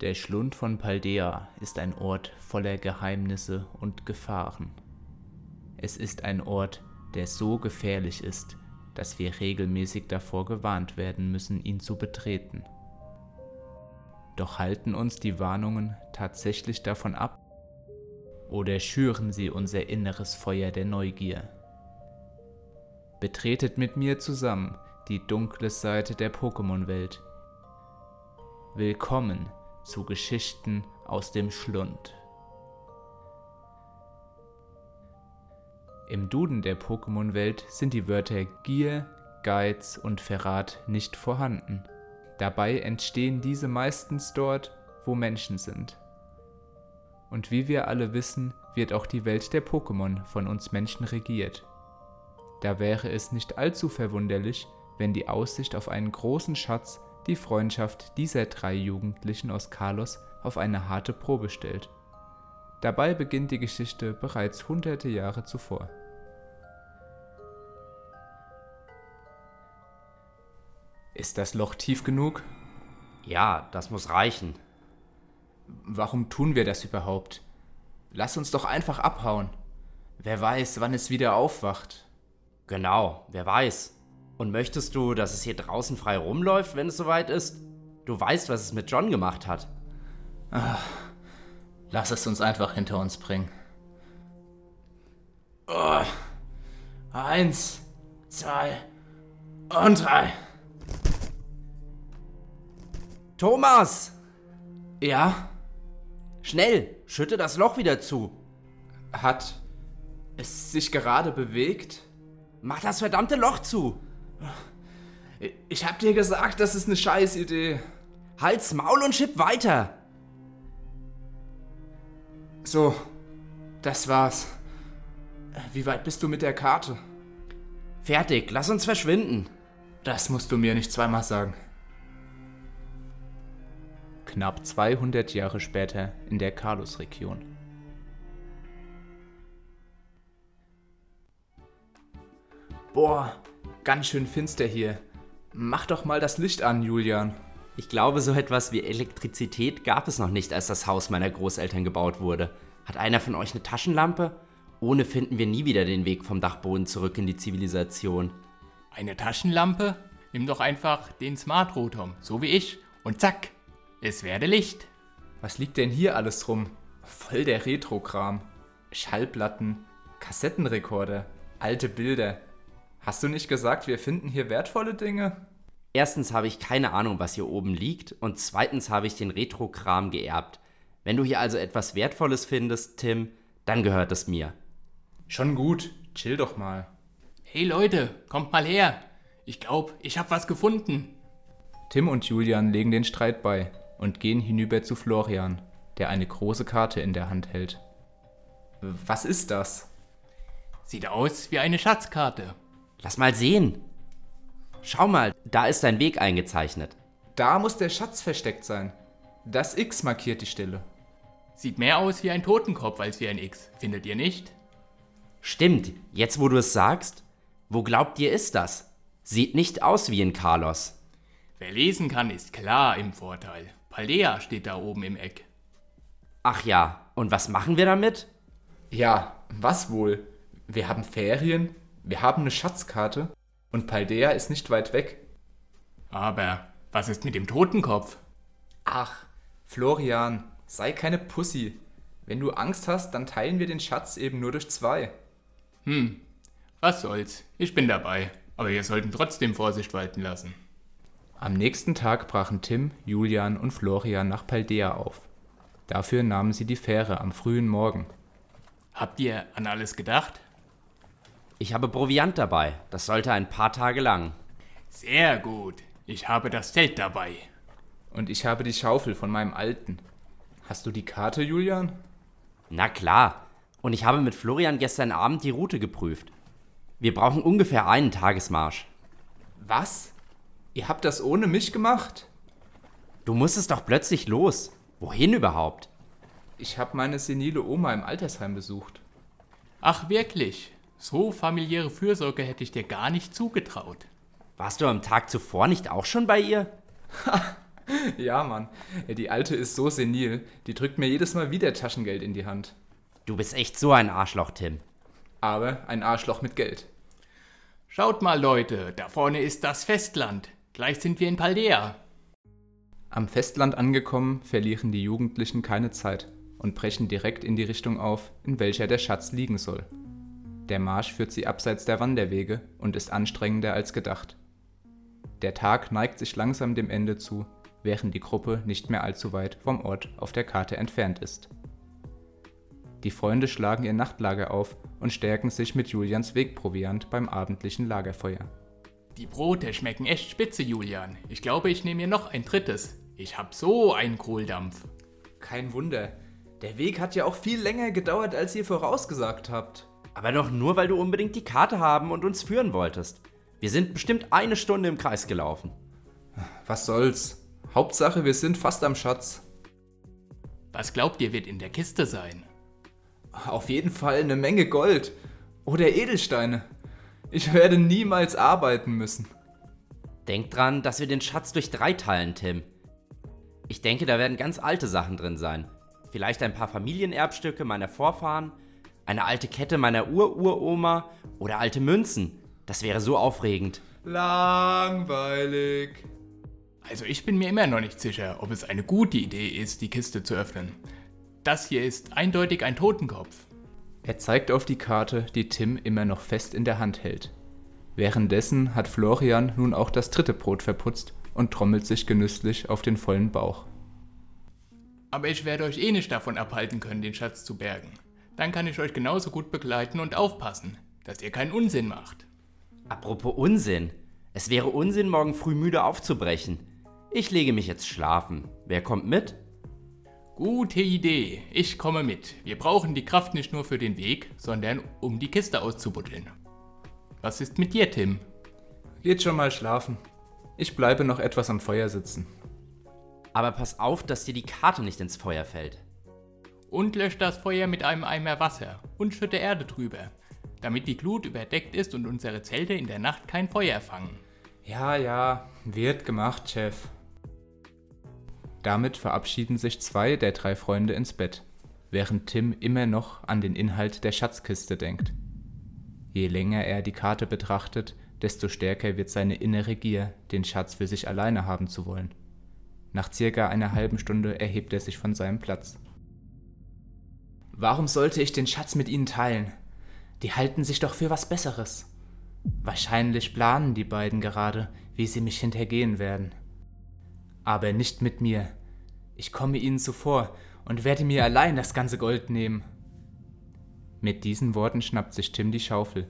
Der Schlund von Paldea ist ein Ort voller Geheimnisse und Gefahren. Es ist ein Ort, der so gefährlich ist, dass wir regelmäßig davor gewarnt werden müssen, ihn zu betreten. Doch halten uns die Warnungen tatsächlich davon ab? Oder schüren sie unser inneres Feuer der Neugier? Betretet mit mir zusammen die dunkle Seite der Pokémon-Welt. Willkommen zu Geschichten aus dem Schlund. Im Duden der Pokémon-Welt sind die Wörter Gier, Geiz und Verrat nicht vorhanden. Dabei entstehen diese meistens dort, wo Menschen sind. Und wie wir alle wissen, wird auch die Welt der Pokémon von uns Menschen regiert. Da wäre es nicht allzu verwunderlich, wenn die Aussicht auf einen großen Schatz die Freundschaft dieser drei Jugendlichen aus Kalos auf eine harte Probe stellt. Dabei beginnt die Geschichte bereits hunderte Jahre zuvor. Ist das Loch tief genug? Ja, das muss reichen. Warum tun wir das überhaupt? Lass uns doch einfach abhauen. Wer weiß, wann es wieder aufwacht. Genau, wer weiß. Und möchtest du, dass es hier draußen frei rumläuft, wenn es soweit ist? Du weißt, was es mit John gemacht hat. Ach, lass es uns einfach hinter uns bringen. Oh. Eins, zwei und drei. Thomas! Ja? Schnell, schütte das Loch wieder zu. Hat es sich gerade bewegt? Mach das verdammte Loch zu. Ich hab dir gesagt, das ist eine Scheißidee. Halt's Maul und schipp weiter. So, das war's. Wie weit bist du mit der Karte? Fertig, lass uns verschwinden. Das musst du mir nicht zweimal sagen. Knapp 200 Jahre später in der Kalos-Region. Boah, ganz schön finster hier. Mach doch mal das Licht an, Julian. Ich glaube, so etwas wie Elektrizität gab es noch nicht, als das Haus meiner Großeltern gebaut wurde. Hat einer von euch eine Taschenlampe? Ohne finden wir nie wieder den Weg vom Dachboden zurück in die Zivilisation. Eine Taschenlampe? Nimm doch einfach den Smart Rotom, so wie ich, und zack, es werde Licht. Was liegt denn hier alles rum? Voll der Retro-Kram. Schallplatten, Kassettenrekorder, alte Bilder. Hast du nicht gesagt, wir finden hier wertvolle Dinge? Erstens habe ich keine Ahnung, was hier oben liegt, und zweitens habe ich den Retro-Kram geerbt. Wenn du hier also etwas Wertvolles findest, Tim, dann gehört es mir. Schon gut, chill doch mal. Hey Leute, kommt mal her. Ich glaube, ich habe was gefunden. Tim und Julian legen den Streit bei und gehen hinüber zu Florian, der eine große Karte in der Hand hält. Was ist das? Sieht aus wie eine Schatzkarte. Lass mal sehen. Schau mal, da ist ein Weg eingezeichnet. Da muss der Schatz versteckt sein. Das X markiert die Stelle. Sieht mehr aus wie ein Totenkopf als wie ein X, findet ihr nicht? Stimmt, jetzt wo du es sagst. Wo glaubt ihr ist das? Sieht nicht aus wie in Carlos. Wer lesen kann, ist klar im Vorteil. Paldea steht da oben im Eck. Ach ja, und was machen wir damit? Ja, was wohl? Wir haben Ferien, wir haben eine Schatzkarte und Paldea ist nicht weit weg. Aber was ist mit dem Totenkopf? Ach, Florian, sei keine Pussy. Wenn du Angst hast, dann teilen wir den Schatz eben nur durch zwei. Hm, was soll's. Ich bin dabei. Aber wir sollten trotzdem Vorsicht walten lassen. Am nächsten Tag brachen Tim, Julian und Florian nach Paldea auf. Dafür nahmen sie die Fähre am frühen Morgen. Habt ihr an alles gedacht? Ich habe Proviant dabei. Das sollte ein paar Tage lang. Sehr gut. Ich habe das Zelt dabei. Und ich habe die Schaufel von meinem alten. Hast du die Karte, Julian? Na klar. Und ich habe mit Florian gestern Abend die Route geprüft. Wir brauchen ungefähr einen Tagesmarsch. Was? Ihr habt das ohne mich gemacht? Du musstest doch plötzlich los. Wohin überhaupt? Ich habe meine senile Oma im Altersheim besucht. Ach wirklich? So familiäre Fürsorge hätte ich dir gar nicht zugetraut. Warst du am Tag zuvor nicht auch schon bei ihr? ja, Mann. Die Alte ist so senil, die drückt mir jedes Mal wieder Taschengeld in die Hand. Du bist echt so ein Arschloch, Tim. Aber ein Arschloch mit Geld. Schaut mal, Leute, da vorne ist das Festland. Gleich sind wir in Paldea. Am Festland angekommen, verlieren die Jugendlichen keine Zeit und brechen direkt in die Richtung auf, in welcher der Schatz liegen soll. Der Marsch führt sie abseits der Wanderwege und ist anstrengender als gedacht. Der Tag neigt sich langsam dem Ende zu, während die Gruppe nicht mehr allzu weit vom Ort auf der Karte entfernt ist. Die Freunde schlagen ihr Nachtlager auf und stärken sich mit Julians Wegproviant beim abendlichen Lagerfeuer. Die Brote schmecken echt spitze, Julian. Ich glaube, ich nehme mir noch ein drittes. Ich hab so einen Kohldampf. Kein Wunder. Der Weg hat ja auch viel länger gedauert, als ihr vorausgesagt habt. Aber doch nur, weil du unbedingt die Karte haben und uns führen wolltest. Wir sind bestimmt eine Stunde im Kreis gelaufen. Was soll's? Hauptsache, wir sind fast am Schatz. Was glaubt ihr, wird in der Kiste sein? Auf jeden Fall eine Menge Gold. Oder Edelsteine. Ich werde niemals arbeiten müssen. Denk dran, dass wir den Schatz durch drei teilen, Tim. Ich denke, da werden ganz alte Sachen drin sein. Vielleicht ein paar Familienerbstücke meiner Vorfahren, eine alte Kette meiner Ururoma oder alte Münzen. Das wäre so aufregend. Langweilig. Also ich bin mir immer noch nicht sicher, ob es eine gute Idee ist, die Kiste zu öffnen. Das hier ist eindeutig ein Totenkopf. Er zeigt auf die Karte, die Tim immer noch fest in der Hand hält. Währenddessen hat Florian nun auch das dritte Brot verputzt und trommelt sich genüsslich auf den vollen Bauch. Aber ich werde euch eh nicht davon abhalten können, den Schatz zu bergen. Dann kann ich euch genauso gut begleiten und aufpassen, dass ihr keinen Unsinn macht. Apropos Unsinn. Es wäre Unsinn, morgen früh müde aufzubrechen. Ich lege mich jetzt schlafen. Wer kommt mit? Gute Idee. Ich komme mit. Wir brauchen die Kraft nicht nur für den Weg, sondern um die Kiste auszubuddeln. Was ist mit dir, Tim? Geht schon mal schlafen. Ich bleibe noch etwas am Feuer sitzen. Aber pass auf, dass dir die Karte nicht ins Feuer fällt. Und lösch das Feuer mit einem Eimer Wasser und schütte Erde drüber damit die Glut überdeckt ist und unsere Zelte in der Nacht kein Feuer fangen. Ja, ja, wird gemacht, Chef. Damit verabschieden sich zwei der drei Freunde ins Bett, während Tim immer noch an den Inhalt der Schatzkiste denkt. Je länger er die Karte betrachtet, desto stärker wird seine innere Gier, den Schatz für sich alleine haben zu wollen. Nach circa einer halben Stunde erhebt er sich von seinem Platz. Warum sollte ich den Schatz mit Ihnen teilen? Die halten sich doch für was Besseres. Wahrscheinlich planen die beiden gerade, wie sie mich hintergehen werden. Aber nicht mit mir. Ich komme ihnen zuvor und werde mir allein das ganze Gold nehmen. Mit diesen Worten schnappt sich Tim die Schaufel,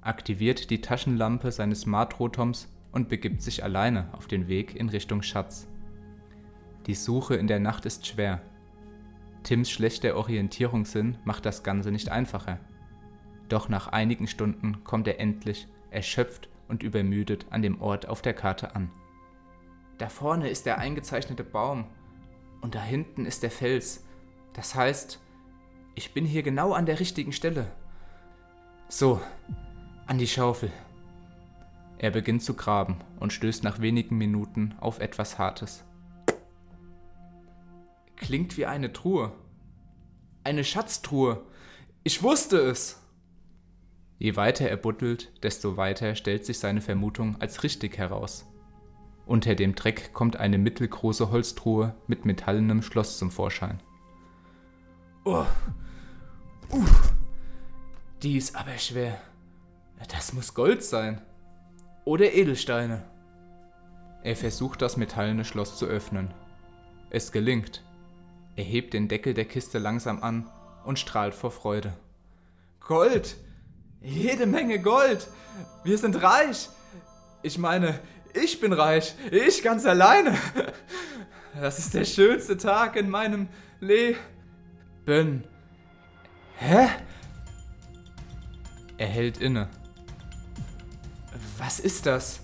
aktiviert die Taschenlampe seines Smartrotoms und begibt sich alleine auf den Weg in Richtung Schatz. Die Suche in der Nacht ist schwer. Tims schlechter Orientierungssinn macht das Ganze nicht einfacher. Doch nach einigen Stunden kommt er endlich, erschöpft und übermüdet, an dem Ort auf der Karte an. Da vorne ist der eingezeichnete Baum und da hinten ist der Fels. Das heißt, ich bin hier genau an der richtigen Stelle. So, an die Schaufel. Er beginnt zu graben und stößt nach wenigen Minuten auf etwas Hartes. Klingt wie eine Truhe. Eine Schatztruhe. Ich wusste es. Je weiter er buddelt, desto weiter stellt sich seine Vermutung als richtig heraus. Unter dem Dreck kommt eine mittelgroße Holztruhe mit metallenem Schloss zum Vorschein. Oh, uh, die ist aber schwer. Das muss Gold sein. Oder Edelsteine. Er versucht das metallene Schloss zu öffnen. Es gelingt. Er hebt den Deckel der Kiste langsam an und strahlt vor Freude. Gold! Jede Menge Gold. Wir sind reich. Ich meine, ich bin reich. Ich ganz alleine. Das ist der schönste Tag in meinem Leben. Hä? Er hält inne. Was ist das?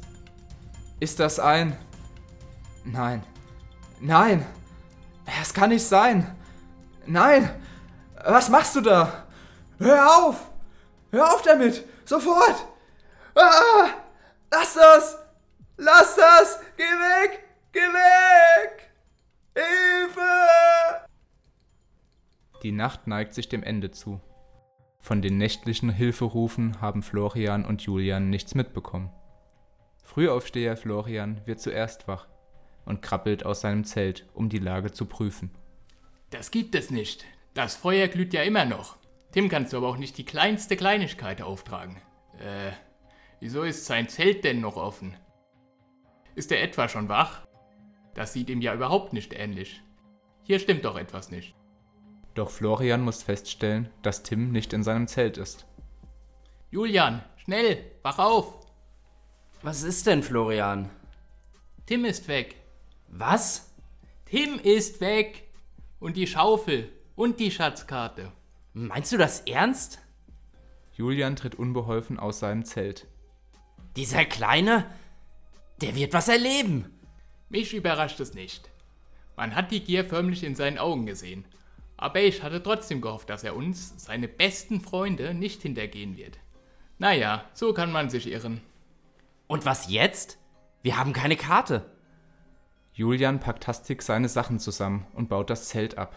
Ist das ein... Nein. Nein. Es kann nicht sein. Nein. Was machst du da? Hör auf! Hör auf damit! Sofort! Ah! Lass das! Lass das! Geh weg! Geh weg! Hilfe! Die Nacht neigt sich dem Ende zu. Von den nächtlichen Hilferufen haben Florian und Julian nichts mitbekommen. Frühaufsteher Florian wird zuerst wach und krabbelt aus seinem Zelt, um die Lage zu prüfen. Das gibt es nicht. Das Feuer glüht ja immer noch. Tim kannst du aber auch nicht die kleinste Kleinigkeit auftragen. Äh, wieso ist sein Zelt denn noch offen? Ist er etwa schon wach? Das sieht ihm ja überhaupt nicht ähnlich. Hier stimmt doch etwas nicht. Doch Florian muss feststellen, dass Tim nicht in seinem Zelt ist. Julian, schnell, wach auf! Was ist denn, Florian? Tim ist weg. Was? Tim ist weg! Und die Schaufel und die Schatzkarte. Meinst du das ernst? Julian tritt unbeholfen aus seinem Zelt. Dieser Kleine, der wird was erleben. Mich überrascht es nicht. Man hat die Gier förmlich in seinen Augen gesehen. Aber ich hatte trotzdem gehofft, dass er uns, seine besten Freunde, nicht hintergehen wird. Naja, so kann man sich irren. Und was jetzt? Wir haben keine Karte. Julian packt hastig seine Sachen zusammen und baut das Zelt ab.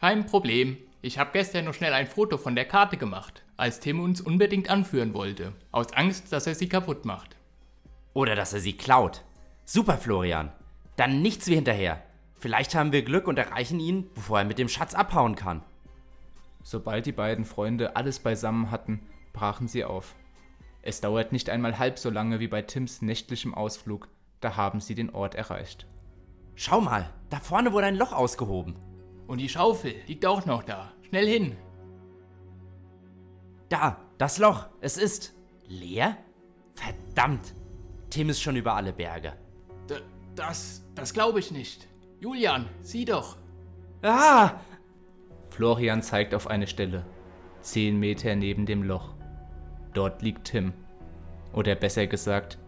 Kein Problem. Ich habe gestern noch schnell ein Foto von der Karte gemacht, als Tim uns unbedingt anführen wollte, aus Angst, dass er sie kaputt macht. Oder dass er sie klaut. Super, Florian. Dann nichts wie hinterher. Vielleicht haben wir Glück und erreichen ihn, bevor er mit dem Schatz abhauen kann. Sobald die beiden Freunde alles beisammen hatten, brachen sie auf. Es dauert nicht einmal halb so lange wie bei Tims nächtlichem Ausflug, da haben sie den Ort erreicht. Schau mal, da vorne wurde ein Loch ausgehoben. Und die Schaufel liegt auch noch da. Schnell hin. Da, das Loch. Es ist leer? Verdammt. Tim ist schon über alle Berge. D das, das glaube ich nicht. Julian, sieh doch. Ah! Florian zeigt auf eine Stelle, zehn Meter neben dem Loch. Dort liegt Tim. Oder besser gesagt,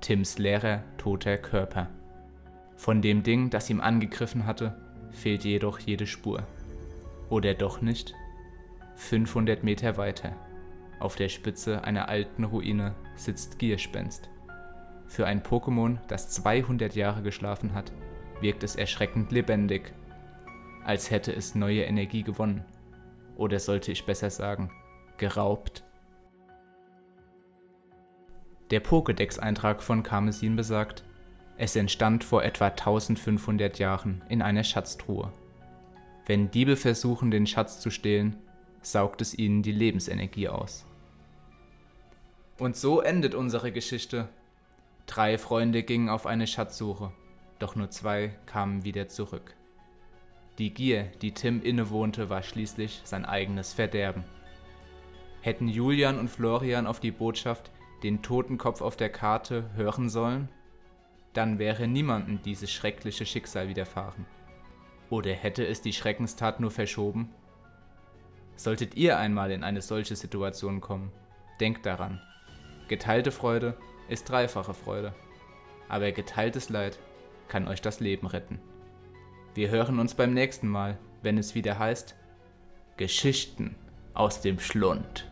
Tims leerer, toter Körper. Von dem Ding, das ihm angegriffen hatte, fehlt jedoch jede Spur. Oder doch nicht? 500 Meter weiter, auf der Spitze einer alten Ruine, sitzt Gierspenst. Für ein Pokémon, das 200 Jahre geschlafen hat, wirkt es erschreckend lebendig, als hätte es neue Energie gewonnen. Oder sollte ich besser sagen, geraubt. Der Pokédex-Eintrag von Karmesin besagt, es entstand vor etwa 1500 Jahren in einer Schatztruhe. Wenn Diebe versuchen, den Schatz zu stehlen, saugt es ihnen die Lebensenergie aus. Und so endet unsere Geschichte. Drei Freunde gingen auf eine Schatzsuche, doch nur zwei kamen wieder zurück. Die Gier, die Tim innewohnte, war schließlich sein eigenes Verderben. Hätten Julian und Florian auf die Botschaft, den Totenkopf auf der Karte, hören sollen? Dann wäre niemandem dieses schreckliche Schicksal widerfahren. Oder hätte es die Schreckenstat nur verschoben? Solltet ihr einmal in eine solche Situation kommen, denkt daran. Geteilte Freude ist dreifache Freude. Aber geteiltes Leid kann euch das Leben retten. Wir hören uns beim nächsten Mal, wenn es wieder heißt Geschichten aus dem Schlund.